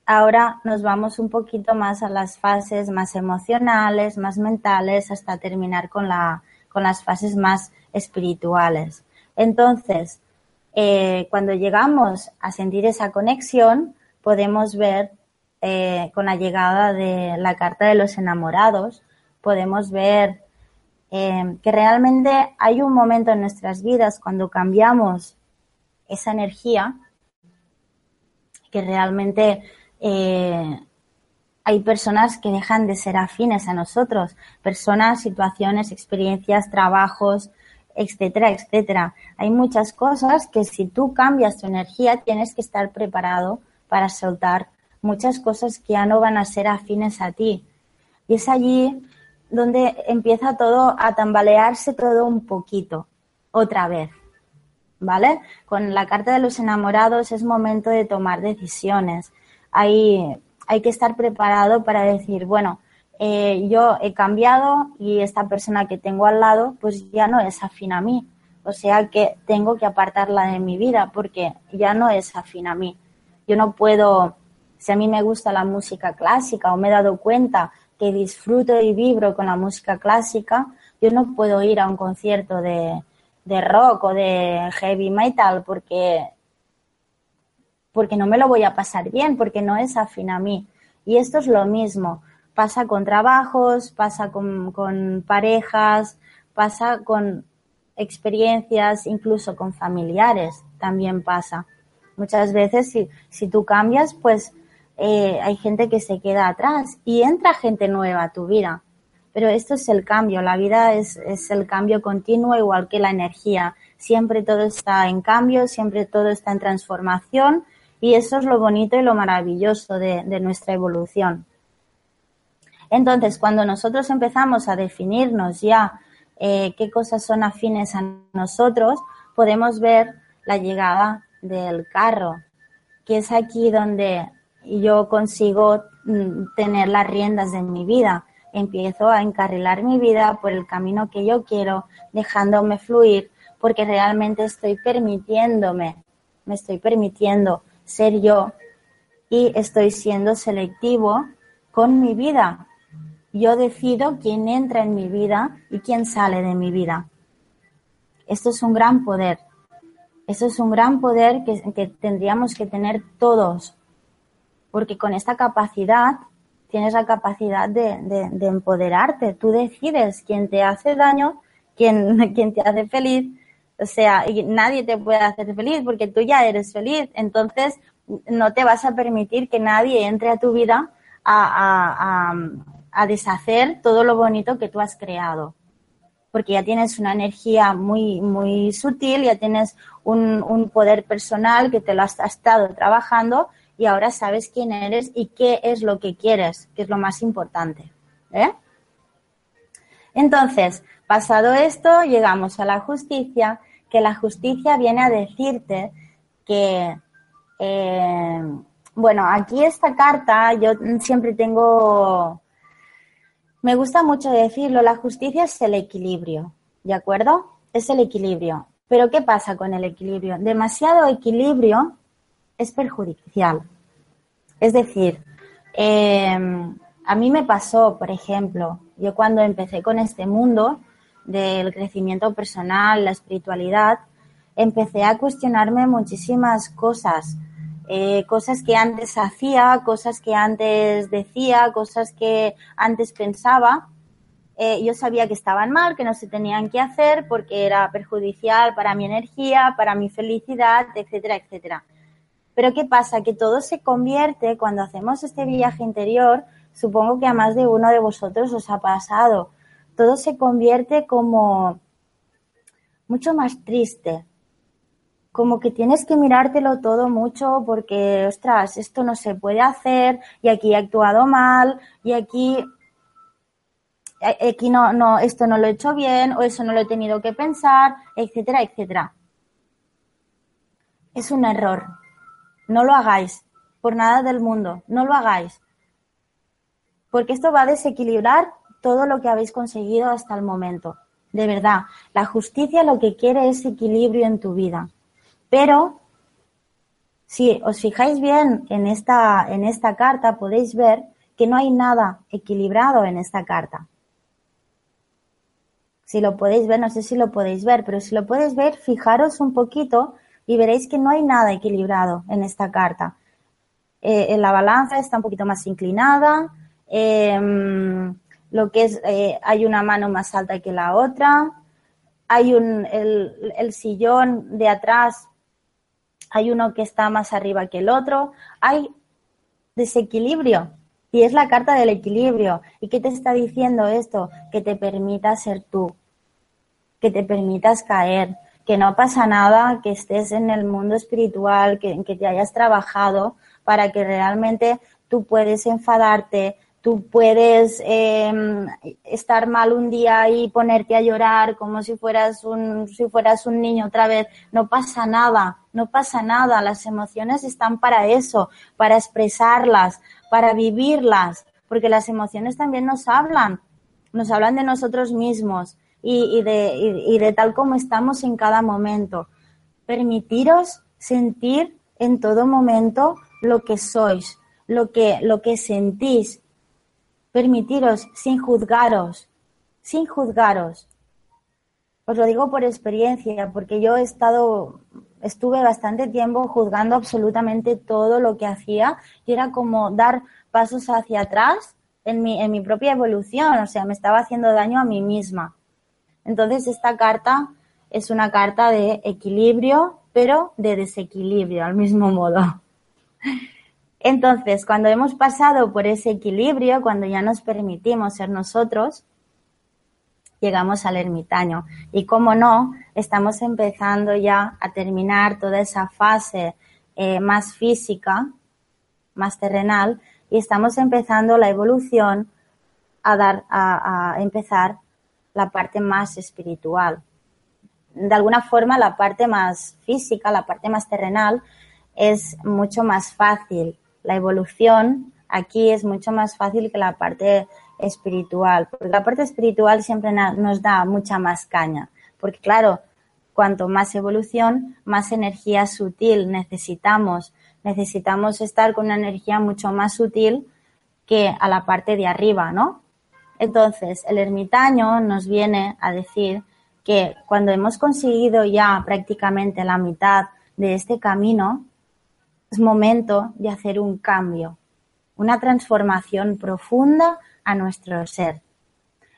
ahora nos vamos un poquito más a las fases más emocionales, más mentales, hasta terminar con, la, con las fases más espirituales. Entonces, eh, cuando llegamos a sentir esa conexión, podemos ver eh, con la llegada de la carta de los enamorados, podemos ver eh, que realmente hay un momento en nuestras vidas cuando cambiamos esa energía, que realmente eh, hay personas que dejan de ser afines a nosotros, personas, situaciones, experiencias, trabajos, etcétera, etcétera. Hay muchas cosas que si tú cambias tu energía tienes que estar preparado para soltar muchas cosas que ya no van a ser afines a ti. Y es allí donde empieza todo a tambalearse todo un poquito, otra vez. ¿Vale? Con la carta de los enamorados es momento de tomar decisiones. Hay, hay que estar preparado para decir, bueno, eh, yo he cambiado y esta persona que tengo al lado pues ya no es afín a mí. O sea que tengo que apartarla de mi vida porque ya no es afín a mí. Yo no puedo, si a mí me gusta la música clásica o me he dado cuenta que disfruto y vibro con la música clásica, yo no puedo ir a un concierto de, rock o de heavy metal porque, porque no me lo voy a pasar bien, porque no es afín a mí. Y esto es lo mismo. Pasa con trabajos, pasa con, con parejas, pasa con experiencias, incluso con familiares también pasa. Muchas veces si, si tú cambias, pues eh, hay gente que se queda atrás y entra gente nueva a tu vida. Pero esto es el cambio, la vida es, es el cambio continuo igual que la energía. Siempre todo está en cambio, siempre todo está en transformación y eso es lo bonito y lo maravilloso de, de nuestra evolución. Entonces, cuando nosotros empezamos a definirnos ya eh, qué cosas son afines a nosotros, podemos ver la llegada del carro, que es aquí donde yo consigo mm, tener las riendas de mi vida. Empiezo a encarrilar mi vida por el camino que yo quiero, dejándome fluir, porque realmente estoy permitiéndome, me estoy permitiendo ser yo y estoy siendo selectivo con mi vida. Yo decido quién entra en mi vida y quién sale de mi vida. Esto es un gran poder. Eso es un gran poder que, tendríamos que tener todos, porque con esta capacidad tienes la capacidad de, empoderarte. Tú decides quién te hace daño, quién, quién te hace feliz. O sea, y nadie te puede hacer feliz porque tú ya eres feliz. Entonces, no te vas a permitir que nadie entre a tu vida a, a deshacer todo lo bonito que tú has creado porque ya tienes una energía muy, muy sutil, ya tienes un, poder personal que te lo has estado trabajando y ahora sabes quién eres y qué es lo que quieres, que es lo más importante. ¿eh? Entonces, pasado esto, llegamos a la justicia, que la justicia viene a decirte que, eh, bueno, aquí esta carta yo siempre tengo me gusta mucho decirlo, la justicia es el equilibrio, ¿de acuerdo? Es el equilibrio. Pero ¿qué pasa con el equilibrio? Demasiado equilibrio es perjudicial. Es decir, em, A mí me pasó, por ejemplo, yo cuando empecé con este mundo del crecimiento personal, la espiritualidad, empecé a cuestionarme muchísimas cosas, eh, cosas que antes hacía, cosas que antes decía, cosas que antes pensaba. Eh, yo sabía que estaban mal, que no se tenían que hacer porque era perjudicial para mi energía, para mi felicidad, etcétera, etcétera. Pero ¿qué pasa? Que todo se convierte cuando hacemos este viaje interior, supongo que a más de uno de vosotros os ha pasado, todo se convierte como mucho más triste, como que tienes que mirártelo todo mucho porque, ostras, esto no se puede hacer y aquí he actuado mal y aquí, aquí no, no, esto no lo he hecho bien o eso no lo he tenido que pensar, etcétera, etcétera. Es un error. No lo hagáis. Por nada del mundo. No lo hagáis. Porque esto va a desequilibrar todo lo que habéis conseguido hasta el momento. De verdad, la justicia lo que quiere es equilibrio en tu vida. Pero si os fijáis bien en esta, en esta carta, podéis ver que no hay nada equilibrado en esta carta. Si lo podéis ver, no sé si lo podéis ver, pero si lo podéis ver, fijaros un poquito y veréis que no hay nada equilibrado en esta carta. Eh, la balanza está un poquito más inclinada, em, lo que es, eh, hay una mano más alta que la otra, hay un, el, el sillón de atrás hay uno que está más arriba que el otro, hay desequilibrio. Y es la carta del equilibrio. ¿Y qué te está diciendo esto? Que te permita ser tú, que te permitas caer, que no pasa nada, que estés en el mundo espiritual, que, que te hayas trabajado para que realmente tú puedes enfadarte, tú puedes em, estar mal un día y ponerte a llorar como si fueras un si fueras un niño otra vez. No pasa nada no pasa nada. Las emociones están para eso para expresarlas para vivirlas porque las emociones también nos hablan nos hablan de nosotros mismos y, de, y de tal como estamos en cada momento permitiros sentir en todo momento lo que sois lo que lo que sentís permitiros sin juzgaros, sin juzgaros. Os lo digo por experiencia, porque yo he estado, estuve bastante tiempo juzgando absolutamente todo lo que hacía y era como dar pasos hacia atrás en mi, en mi propia evolución, o sea, me estaba haciendo daño a mí misma. Entonces, esta carta es una carta de equilibrio, pero de desequilibrio al mismo modo. Entonces, cuando hemos pasado por ese equilibrio, cuando ya nos permitimos ser nosotros, llegamos al ermitaño. Y como no, estamos empezando ya a terminar toda esa fase eh, más física, más terrenal, y estamos empezando la evolución a dar, a, a empezar la parte más espiritual. De alguna forma, la parte más física, la parte más terrenal, es mucho más fácil la evolución aquí es mucho más fácil que la parte espiritual, porque la parte espiritual siempre nos da mucha más caña, porque claro, cuanto más evolución, más energía sutil necesitamos. Necesitamos estar con una energía mucho más sutil que a la parte de arriba, ¿no? Entonces, el ermitaño nos viene a decir que cuando hemos conseguido ya prácticamente la mitad de este camino, es momento de hacer un cambio, una transformación profunda a nuestro ser.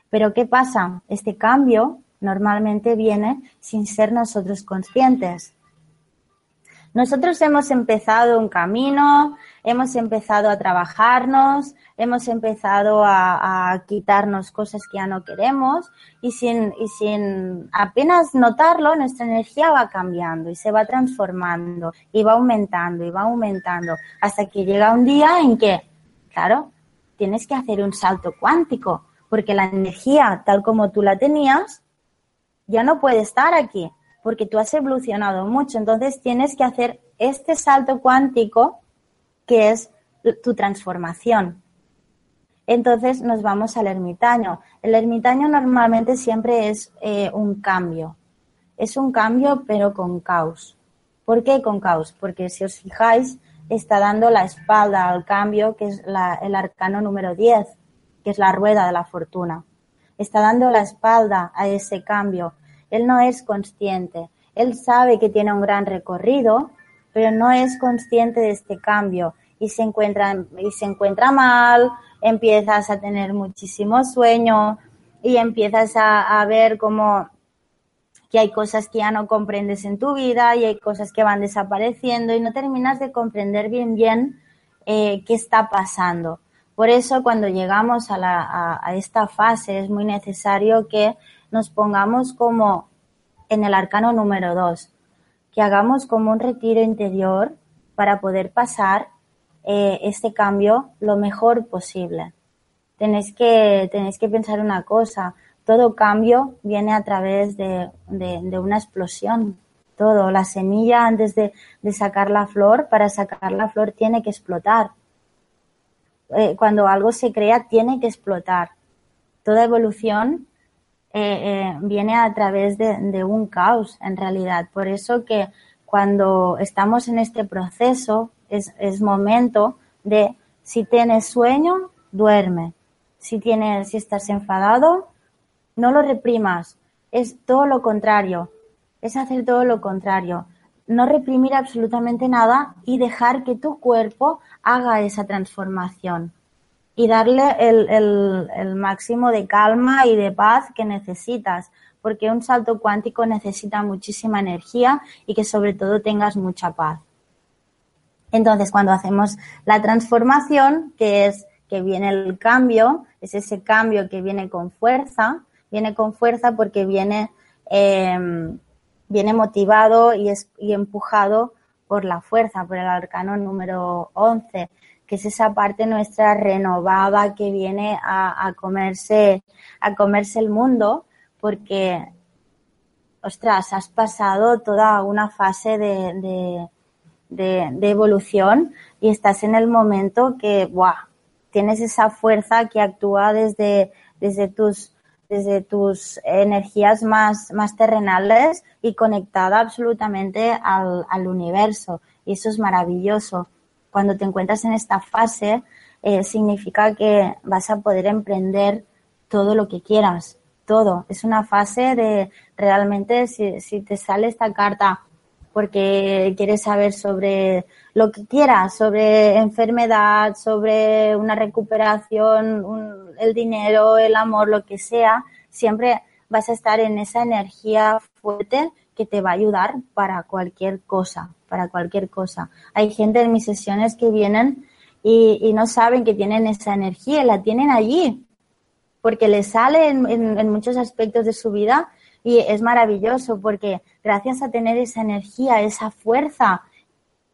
Pero ¿qué pasa? Este cambio normalmente viene sin ser nosotros conscientes. Nosotros hemos empezado un camino, hemos empezado a trabajarnos, hemos empezado a, quitarnos cosas que ya no queremos y sin, y sin apenas notarlo, nuestra energía va cambiando y se va transformando y va aumentando y va aumentando hasta que llega un día en que, claro, tienes que hacer un salto cuántico porque la energía tal como tú la tenías ya no puede estar aquí porque tú has evolucionado mucho. Entonces tienes que hacer este salto cuántico que es tu transformación. Entonces nos vamos al ermitaño. El ermitaño normalmente siempre es eh, un cambio. Es un cambio pero con caos. ¿Por qué con caos? Porque si os fijáis, está dando la espalda al cambio, que es el arcano número 10, que es la rueda de la fortuna. Está dando la espalda a ese cambio. Él no es consciente. Él sabe que tiene un gran recorrido, pero no es consciente de este cambio y se encuentra, y se encuentra mal, empiezas a tener muchísimo sueño y empiezas a, ver cómo que hay cosas que ya no comprendes en tu vida y hay cosas que van desapareciendo y no terminas de comprender bien bien eh, qué está pasando. Por eso cuando llegamos a, esta fase es muy necesario que nos pongamos como en el arcano número dos, que hagamos como un retiro interior para poder pasar eh, este cambio lo mejor posible. Tenéis que, tenéis que pensar una cosa, todo cambio viene a través de, una explosión. Todo, la semilla antes de, sacar la flor, para sacar la flor tiene que explotar. Eh, cuando algo se crea, tiene que explotar. Toda evolución eh, eh, viene a través de, un caos, en realidad. Por eso que cuando estamos en este proceso, es, es momento de, si tienes sueño, duerme. Si tienes, si estás enfadado, no lo reprimas, es todo lo contrario, es hacer todo lo contrario. No reprimir absolutamente nada y dejar que tu cuerpo haga esa transformación y darle el, máximo de calma y de paz que necesitas, porque un salto cuántico necesita muchísima energía y que sobre todo tengas mucha paz. Entonces, cuando hacemos la transformación, que es que viene el cambio, es ese cambio que viene con fuerza, viene con fuerza porque viene, em, viene motivado y, es, y empujado por la fuerza, por el arcano número 11, que es esa parte nuestra renovada que viene a, comerse, a comerse el mundo, porque, ostras, has pasado toda una fase de, de, evolución y estás en el momento que. Tienes esa fuerza que actúa desde, desde tus desde tus energías más, más terrenales y conectada absolutamente al, al, universo. Y eso es maravilloso. Cuando te encuentras en esta fase, eh, significa que vas a poder emprender todo lo que quieras, todo. Es una fase de realmente, si, si te sale esta carta porque quieres saber sobre lo que quieras, sobre enfermedad, sobre una recuperación, el dinero, el amor, lo que sea, siempre vas a estar en esa energía fuerte que te va a ayudar para cualquier cosa, para cualquier cosa. Hay gente en mis sesiones que vienen y, no saben que tienen esa energía, la tienen allí, porque les sale en muchos aspectos de su vida y es maravilloso porque gracias a tener esa energía, esa fuerza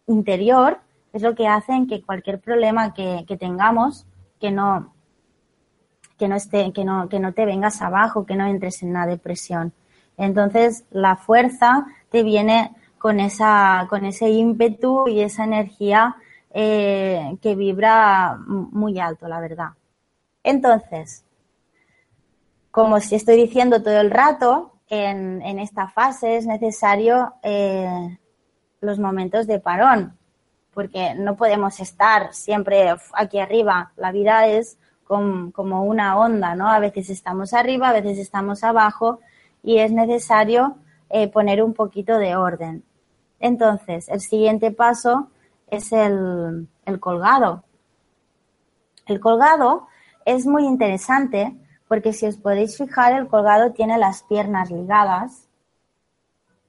interior, es lo que hacen que cualquier problema que, tengamos, que no, que no esté, que no, que no te vengas abajo, que no entres en una depresión. Entonces, la fuerza te viene con esa, con ese ímpetu y esa energía eh, que vibra muy alto, la verdad. Entonces, como si estoy diciendo todo el rato, en, en esta fase es necesario eh, los momentos de parón, porque no podemos estar siempre aquí arriba. La vida es como una onda, ¿no? A veces estamos arriba, a veces estamos abajo y es necesario eh, poner un poquito de orden. Entonces, el siguiente paso es el, colgado. El colgado es muy interesante porque si os podéis fijar, el colgado tiene las piernas ligadas,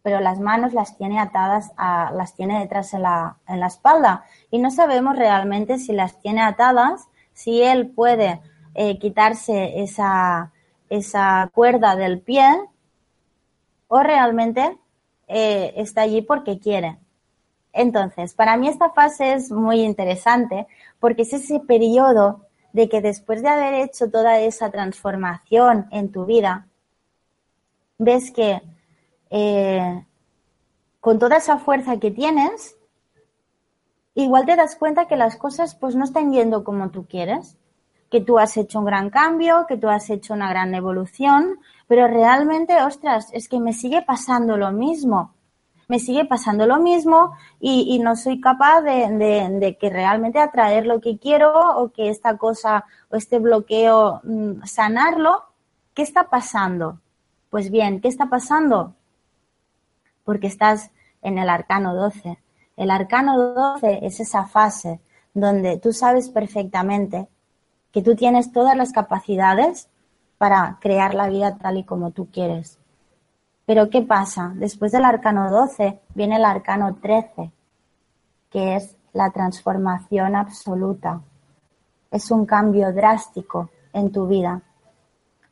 pero las manos las tiene atadas, a, las tiene detrás en la, espalda. Y no sabemos realmente si las tiene atadas, si él puede eh, quitarse esa cuerda del pie o realmente eh, está allí porque quiere. Entonces, para mí esta fase es muy interesante porque es ese periodo de que después de haber hecho toda esa transformación en tu vida, ves que eh, con toda esa fuerza que tienes, igual te das cuenta que las cosas pues no están yendo como tú quieres, que tú has hecho un gran cambio, que tú has hecho una gran evolución, pero realmente, ostras, es que me sigue pasando lo mismo. me sigue pasando lo mismo y, no soy capaz de, que realmente atraer lo que quiero o que esta cosa o este bloqueo mm, sanarlo. ¿Qué está pasando? Pues bien, ¿qué está pasando? Porque estás en el arcano 12. El arcano 12 es esa fase donde tú sabes perfectamente que tú tienes todas las capacidades para crear la vida tal y como tú quieres. Pero ¿qué pasa? Después del arcano 12 viene el arcano 13, que es la transformación absoluta. Es un cambio drástico en tu vida.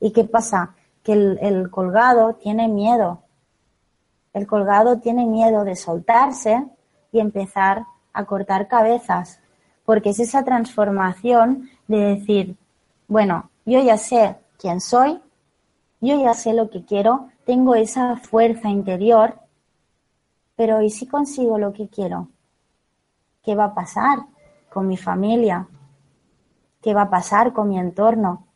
¿Y qué pasa? Que el, el colgado tiene miedo. El colgado tiene miedo de soltarse y empezar a cortar cabezas, porque es esa transformación de decir, bueno, yo ya sé quién soy, yo ya sé lo que quiero, tengo esa fuerza interior, pero ¿y si consigo lo que quiero? ¿Qué va a pasar con mi familia? ¿Qué va a pasar con mi entorno?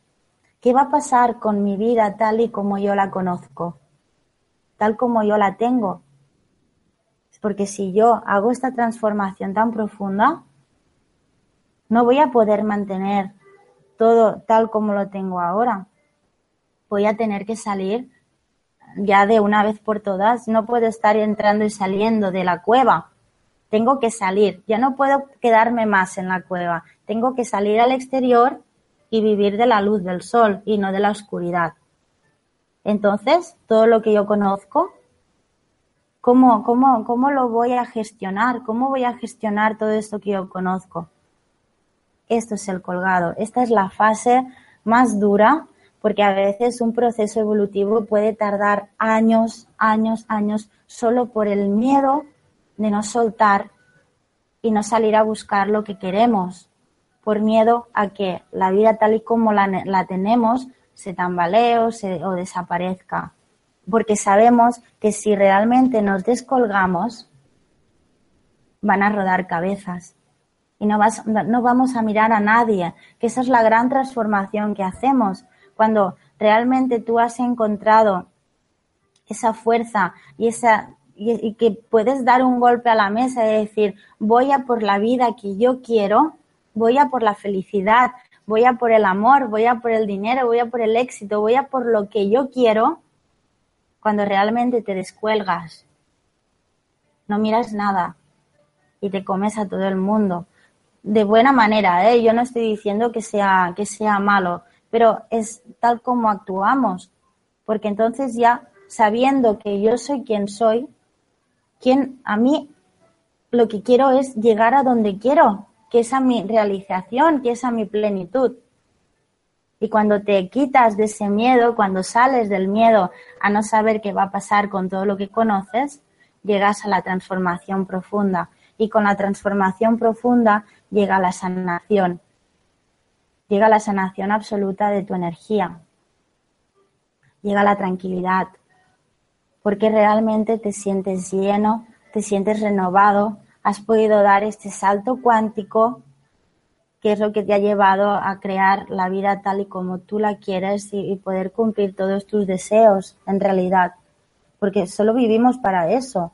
¿Qué va a pasar con mi vida tal y como yo la conozco? Tal como yo la tengo. Porque si yo hago esta transformación tan profunda, no voy a poder mantener todo tal como lo tengo ahora. Voy a tener que salir ya de una vez por todas. No puedo estar entrando y saliendo de la cueva. Tengo que salir. Ya no puedo quedarme más en la cueva. Tengo que salir al exterior y vivir de la luz del sol y no de la oscuridad. Entonces, todo lo que yo conozco, ¿cómo, cómo, cómo lo voy a gestionar? ¿Cómo voy a gestionar todo esto que yo conozco? Esto es el colgado. Esta es la fase más dura porque a veces un proceso evolutivo puede tardar años, años, años solo por el miedo de no soltar y no salir a buscar lo que queremos, por miedo a que la vida tal y como la, tenemos se tambalee o, o desaparezca. Porque sabemos que si realmente nos descolgamos, van a rodar cabezas y no, vas, no vamos a mirar a nadie, que esa es la gran transformación que hacemos. Cuando realmente tú has encontrado esa fuerza y esa y, que puedes dar un golpe a la mesa y decir voy a por la vida que yo quiero, voy a por la felicidad, voy a por el amor, voy a por el dinero, voy a por el éxito, voy a por lo que yo quiero, cuando realmente te descuelgas, no miras nada y te comes a todo el mundo de buena manera, ¿eh? yo no estoy diciendo que sea, que sea malo, pero es tal como actuamos, porque entonces ya sabiendo que yo soy quien soy, quien a mí lo que quiero es llegar a donde quiero, que es a mi realización, que es a mi plenitud. Y cuando te quitas de ese miedo, cuando sales del miedo a no saber qué va a pasar con todo lo que conoces, llegas a la transformación profunda. Y con la transformación profunda llega la sanación, llega la sanación absoluta de tu energía, llega la tranquilidad, porque realmente te sientes lleno, te sientes renovado, has podido dar este salto cuántico que es lo que te ha llevado a crear la vida tal y como tú la quieres y, poder cumplir todos tus deseos en realidad. Porque solo vivimos para eso,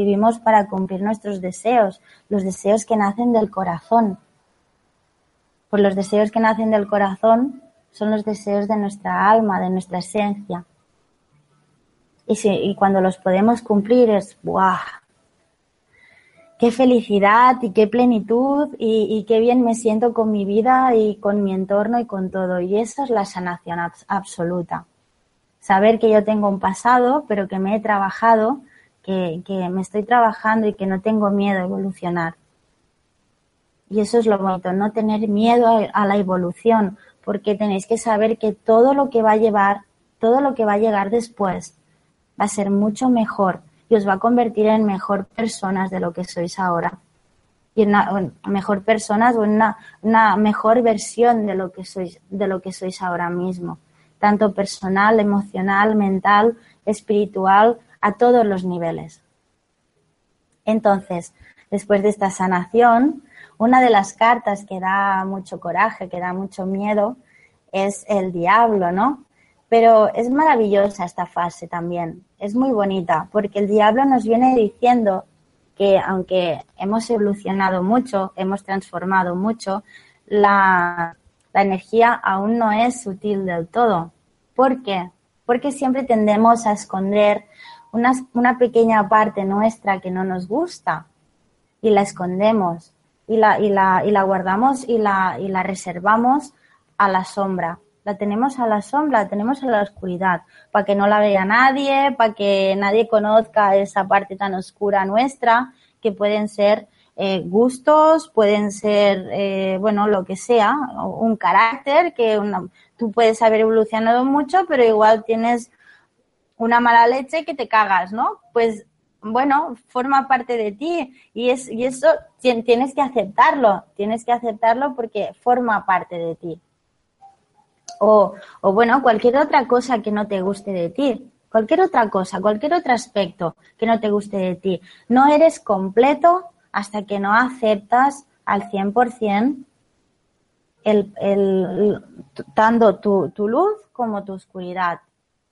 Vivimos para cumplir nuestros deseos, los deseos que nacen del corazón. Pues los deseos que nacen del corazón son los deseos de nuestra alma, de nuestra esencia. Y, y cuando los podemos cumplir es ¡buah! ¡Qué felicidad y qué plenitud y, y, qué bien me siento con mi vida y con mi entorno y con todo! Y eso es la sanación absoluta. Saber que yo tengo un pasado, pero que me he trabajado que, me estoy trabajando y que no tengo miedo a evolucionar. Y eso es lo bonito, no tener miedo a, la evolución, porque tenéis que saber que todo lo que va a llevar, todo lo que va a llegar después, va a ser mucho mejor y os va a convertir en mejor personas de lo que sois ahora. Y en mejor personas o en una, una, mejor versión de lo que sois, de lo que sois ahora mismo. Tanto personal, emocional, mental, espiritual, a todos los niveles. Entonces, después de esta sanación, una de las cartas que da mucho coraje, que da mucho miedo, es el diablo, ¿no? Pero es maravillosa esta fase también, es muy bonita, porque el diablo nos viene diciendo que aunque hemos evolucionado mucho, hemos transformado mucho, la, energía aún no es sutil del todo. ¿Por qué? Porque siempre tendemos a esconder una, una pequeña parte nuestra que no nos gusta y la escondemos y la, y la, y la guardamos y la, y la reservamos a la sombra. La tenemos a la sombra, la tenemos a la oscuridad, para que no la vea nadie, para que nadie conozca esa parte tan oscura nuestra, que pueden ser eh, gustos, pueden ser, eh, bueno, lo que sea, un carácter, que tú puedes haber evolucionado mucho, pero igual tienes una mala leche que te cagas, ¿no? Pues bueno, forma parte de ti y, es, y eso tienes que aceptarlo, tienes que aceptarlo porque forma parte de ti. O, o bueno, cualquier otra cosa que no te guste de ti, cualquier otra cosa, cualquier otro aspecto que no te guste de ti. No eres completo hasta que no aceptas al 100% el, el, tanto tu, tu luz como tu oscuridad.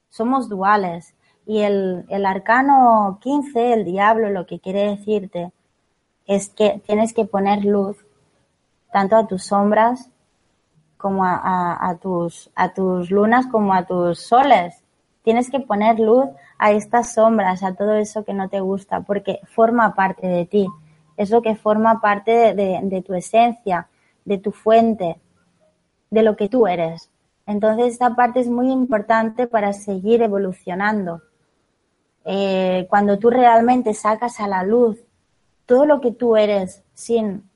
Somos duales y el, el arcano 15, el diablo, lo que quiere decirte es que tienes que poner luz tanto a tus sombras como a, a, tus, a tus lunas como a tus soles. Tienes que poner luz a estas sombras, a todo eso que no te gusta, porque forma parte de ti. Es lo que forma parte de, de, de tu esencia, de tu fuente, de lo que tú eres. Entonces, esta parte es muy importante para seguir evolucionando eh, cuando tú realmente sacas a la luz todo lo que tú eres sin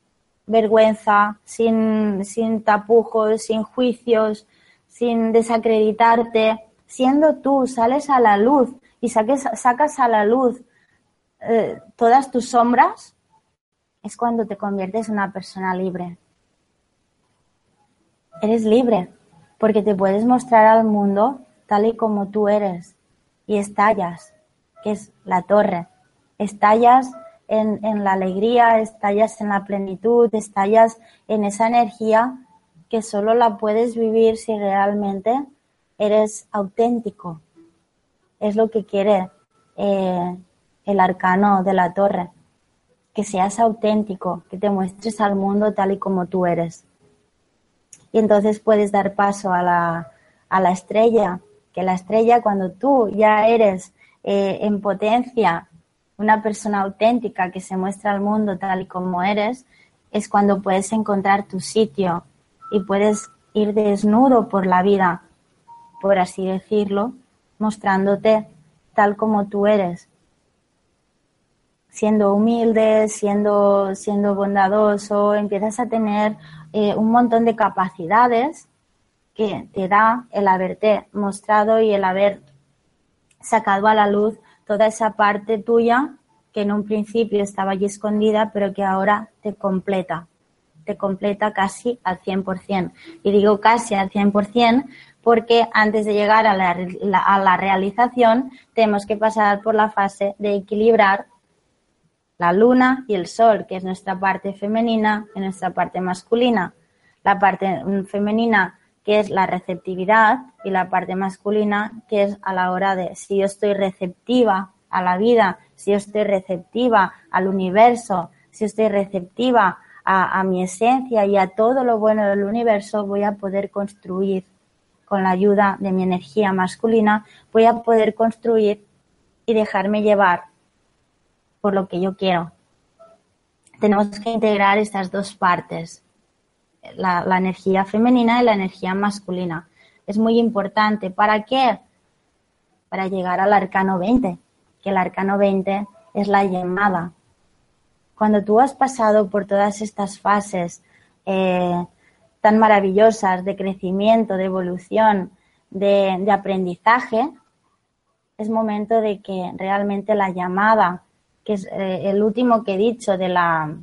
vergüenza, sin, sin tapujos, sin juicios, sin desacreditarte, siendo tú, sales a la luz y saques, sacas a la luz eh, todas tus sombras, es cuando te conviertes en una persona libre. Eres libre porque te puedes mostrar al mundo tal y como tú eres y estallas que es la torre. Estallas en, la alegría, estallas en la plenitud, estallas en esa energía que solo la puedes vivir si realmente eres auténtico. Es lo que quiere eh, el arcano de la torre, que seas auténtico, que te muestres al mundo tal y como tú eres. Y entonces puedes dar paso a la, a la estrella, que la estrella cuando tú ya eres eh, en potencia una persona auténtica que se muestra al mundo tal y como eres, es cuando puedes encontrar tu sitio y puedes ir desnudo por la vida, por así decirlo, mostrándote tal como tú eres, siendo humilde, siendo, siendo bondadoso, empiezas a tener eh, un montón de capacidades que te da el haberte mostrado y el haber sacado a la luz toda esa parte tuya que en un principio estaba allí escondida, pero que ahora te completa, te completa casi al 100%. Y digo casi al 100% porque antes de llegar a la, a la realización tenemos que pasar por la fase de equilibrar la luna y el sol, que es nuestra parte femenina y nuestra parte masculina. La parte femenina que es la receptividad, y la parte masculina, que es a la hora de si yo estoy receptiva a la vida, si yo estoy receptiva al universo, si estoy receptiva a, a mi esencia y a todo lo bueno del universo, voy a poder construir con la ayuda de mi energía masculina, voy a poder construir y dejarme llevar por lo que yo quiero. Tenemos que integrar estas dos partes, la, energía femenina y la energía masculina. Es muy importante. ¿Para qué? Para llegar al arcano 20, que el arcano 20 es la llamada. Cuando tú has pasado por todas estas fases eh, tan maravillosas de crecimiento, de evolución, de aprendizaje, es momento de que realmente la llamada, que es eh, el último que he dicho de la,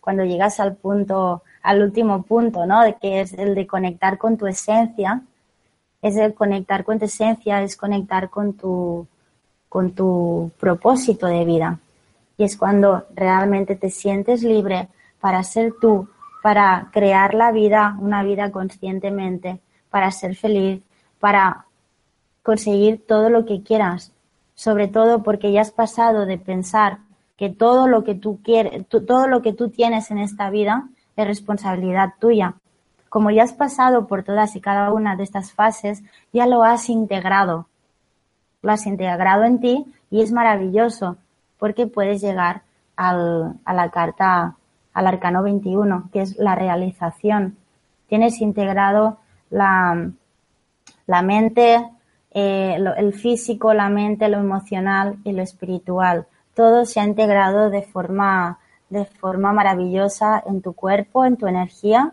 cuando llegas al punto al último punto, ¿no? De que es el de conectar con tu esencia, es el conectar con tu esencia, es conectar con tu, con tu propósito de vida. Y es cuando realmente te sientes libre para ser tú, para crear la vida, una vida conscientemente, para ser feliz, para conseguir todo lo que quieras, sobre todo porque ya has pasado de pensar que todo lo que tú quieres, todo lo que tú tienes en esta vida es responsabilidad tuya. Como ya has pasado por todas y cada una de estas fases, ya lo has integrado. Lo has integrado en ti y es maravilloso porque puedes llegar al, a la carta, al arcano 21, que es la realización. Tienes integrado la, la mente, eh, el físico, la mente, lo emocional y lo espiritual. Todo se ha integrado de forma, de forma maravillosa en tu cuerpo, en tu energía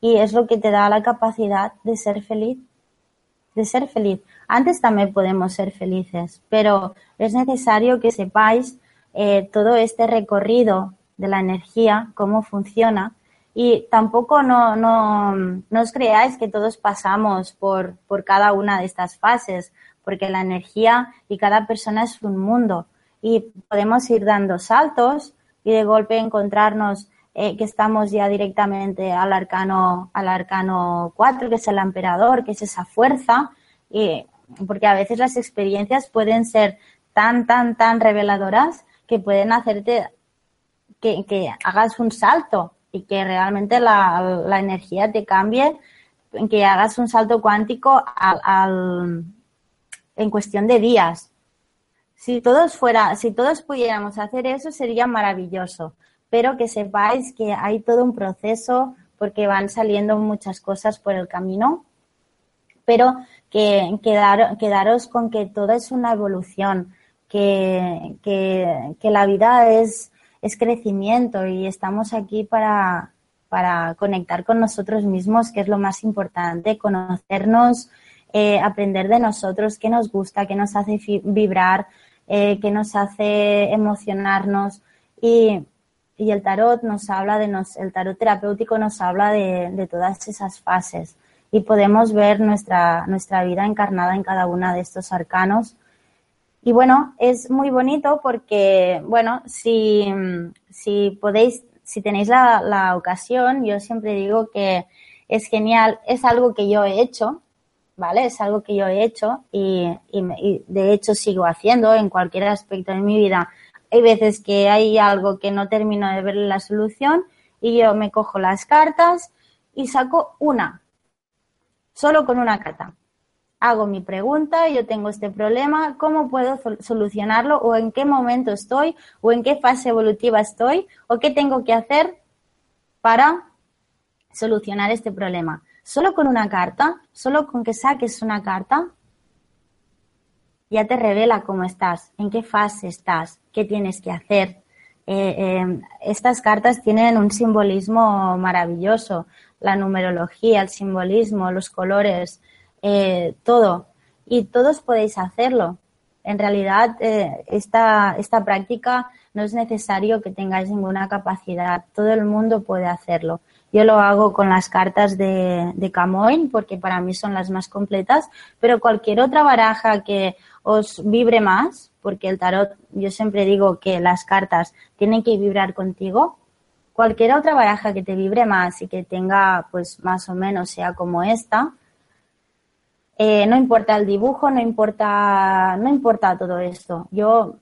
y es lo que te da la capacidad de ser feliz. De ser feliz. Antes también podemos ser felices, pero es necesario que sepáis eh, todo este recorrido de la energía, cómo funciona, y tampoco no, no, no os creáis que todos pasamos por, por cada una de estas fases, porque la energía y cada persona es un mundo y podemos ir dando saltos y de golpe encontrarnos eh, que estamos ya directamente al arcano, al arcano 4, que es el emperador, que es esa fuerza, y, porque a veces las experiencias pueden ser tan, tan, tan reveladoras que pueden hacerte que, que hagas un salto y que realmente la, la energía te cambie, que hagas un salto cuántico al, al, en cuestión de días. Si todos fuera, si todos pudiéramos hacer eso sería maravilloso, pero que sepáis que hay todo un proceso porque van saliendo muchas cosas por el camino, pero que quedar, quedaros con que todo es una evolución, que, que, que la vida es, es crecimiento y estamos aquí para, para conectar con nosotros mismos, que es lo más importante, conocernos, eh, aprender de nosotros, qué nos gusta, qué nos hace vibrar, eh, qué nos hace emocionarnos. Y, y, el tarot nos habla de nos, el tarot terapéutico nos habla de, de todas esas fases y podemos ver nuestra, nuestra vida encarnada en cada una de estos arcanos y bueno, es muy bonito porque, bueno, si, si podéis, si tenéis la, la ocasión, yo siempre digo que es genial, es algo que yo he hecho, ¿vale? Es algo que yo he hecho y, y, y, de hecho sigo haciendo en cualquier aspecto de mi vida. Hay veces que hay algo que no termino de ver la solución y yo me cojo las cartas y saco una, solo con una carta hago mi pregunta, yo tengo este problema, ¿cómo puedo solucionarlo? ¿O en qué momento estoy? ¿O en qué fase evolutiva estoy? ¿O qué tengo que hacer para solucionar este problema? Solo con una carta, solo con que saques una carta, ya te revela cómo estás, en qué fase estás, qué tienes que hacer. Eh, eh, estas cartas tienen un simbolismo maravilloso, la numerología, el simbolismo, los colores, eh, todo. Y todos podéis hacerlo. En realidad, eh, esta, esta práctica no es necesario que tengáis ninguna capacidad. Todo el mundo puede hacerlo. Yo lo hago con las cartas de, de Camoin porque para mí son las más completas, pero cualquier otra baraja que os vibre más, porque el tarot, yo siempre digo que las cartas tienen que vibrar contigo, cualquier otra baraja que te vibre más y que tenga, pues más o menos sea como esta, eh, no importa el dibujo, no importa, no importa todo esto. Yo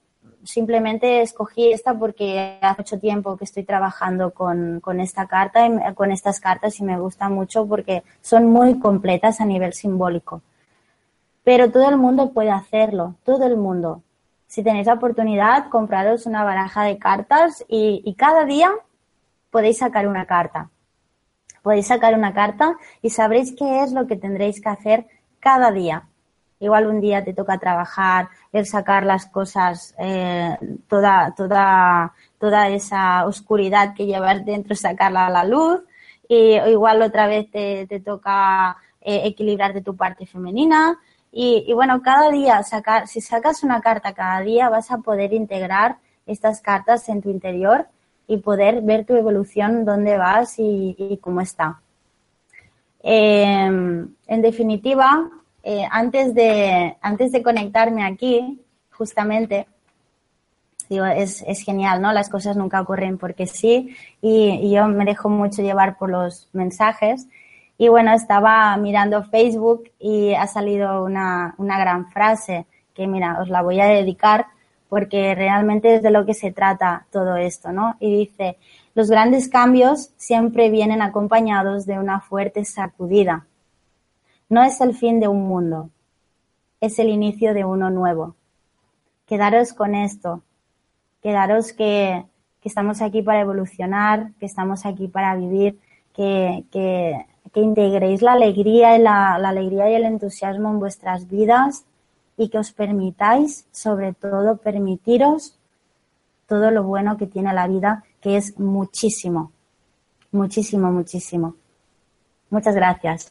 simplemente escogí esta porque hace mucho tiempo que estoy trabajando con, con esta carta, y, con estas cartas y me gusta mucho porque son muy completas a nivel simbólico. Pero todo el mundo puede hacerlo, todo el mundo. Si tenéis la oportunidad, compraros una baraja de cartas y, y cada día podéis sacar una carta. Podéis sacar una carta y sabréis qué es lo que tendréis que hacer cada día. Igual un día te toca trabajar, el sacar las cosas, eh, toda, toda, toda esa oscuridad que llevas dentro, sacarla a la luz. Y igual otra vez te, te toca eh, equilibrar de tu parte femenina. Y, bueno, cada día, sacar, si sacas una carta cada día, vas a poder integrar estas cartas en tu interior y poder ver tu evolución, dónde vas y cómo está. Eh, en definitiva, eh, antes, de, antes de conectarme aquí, justamente, digo, es, es, genial, ¿no? Las cosas nunca ocurren porque sí y, y, yo me dejo mucho llevar por los mensajes Y bueno, estaba mirando Facebook y ha salido una, una gran frase que, mira, os la voy a dedicar porque realmente es de lo que se trata todo esto, ¿no? Y dice, los grandes cambios siempre vienen acompañados de una fuerte sacudida. No es el fin de un mundo, es el inicio de uno nuevo. Quedaros con esto, quedaros que, que estamos aquí para evolucionar, que estamos aquí para vivir, que, que, que integréis la alegría, y la, la alegría y el entusiasmo en vuestras vidas y que os permitáis, sobre todo, permitiros todo lo bueno que tiene la vida, que es muchísimo, muchísimo, muchísimo. Muchas gracias.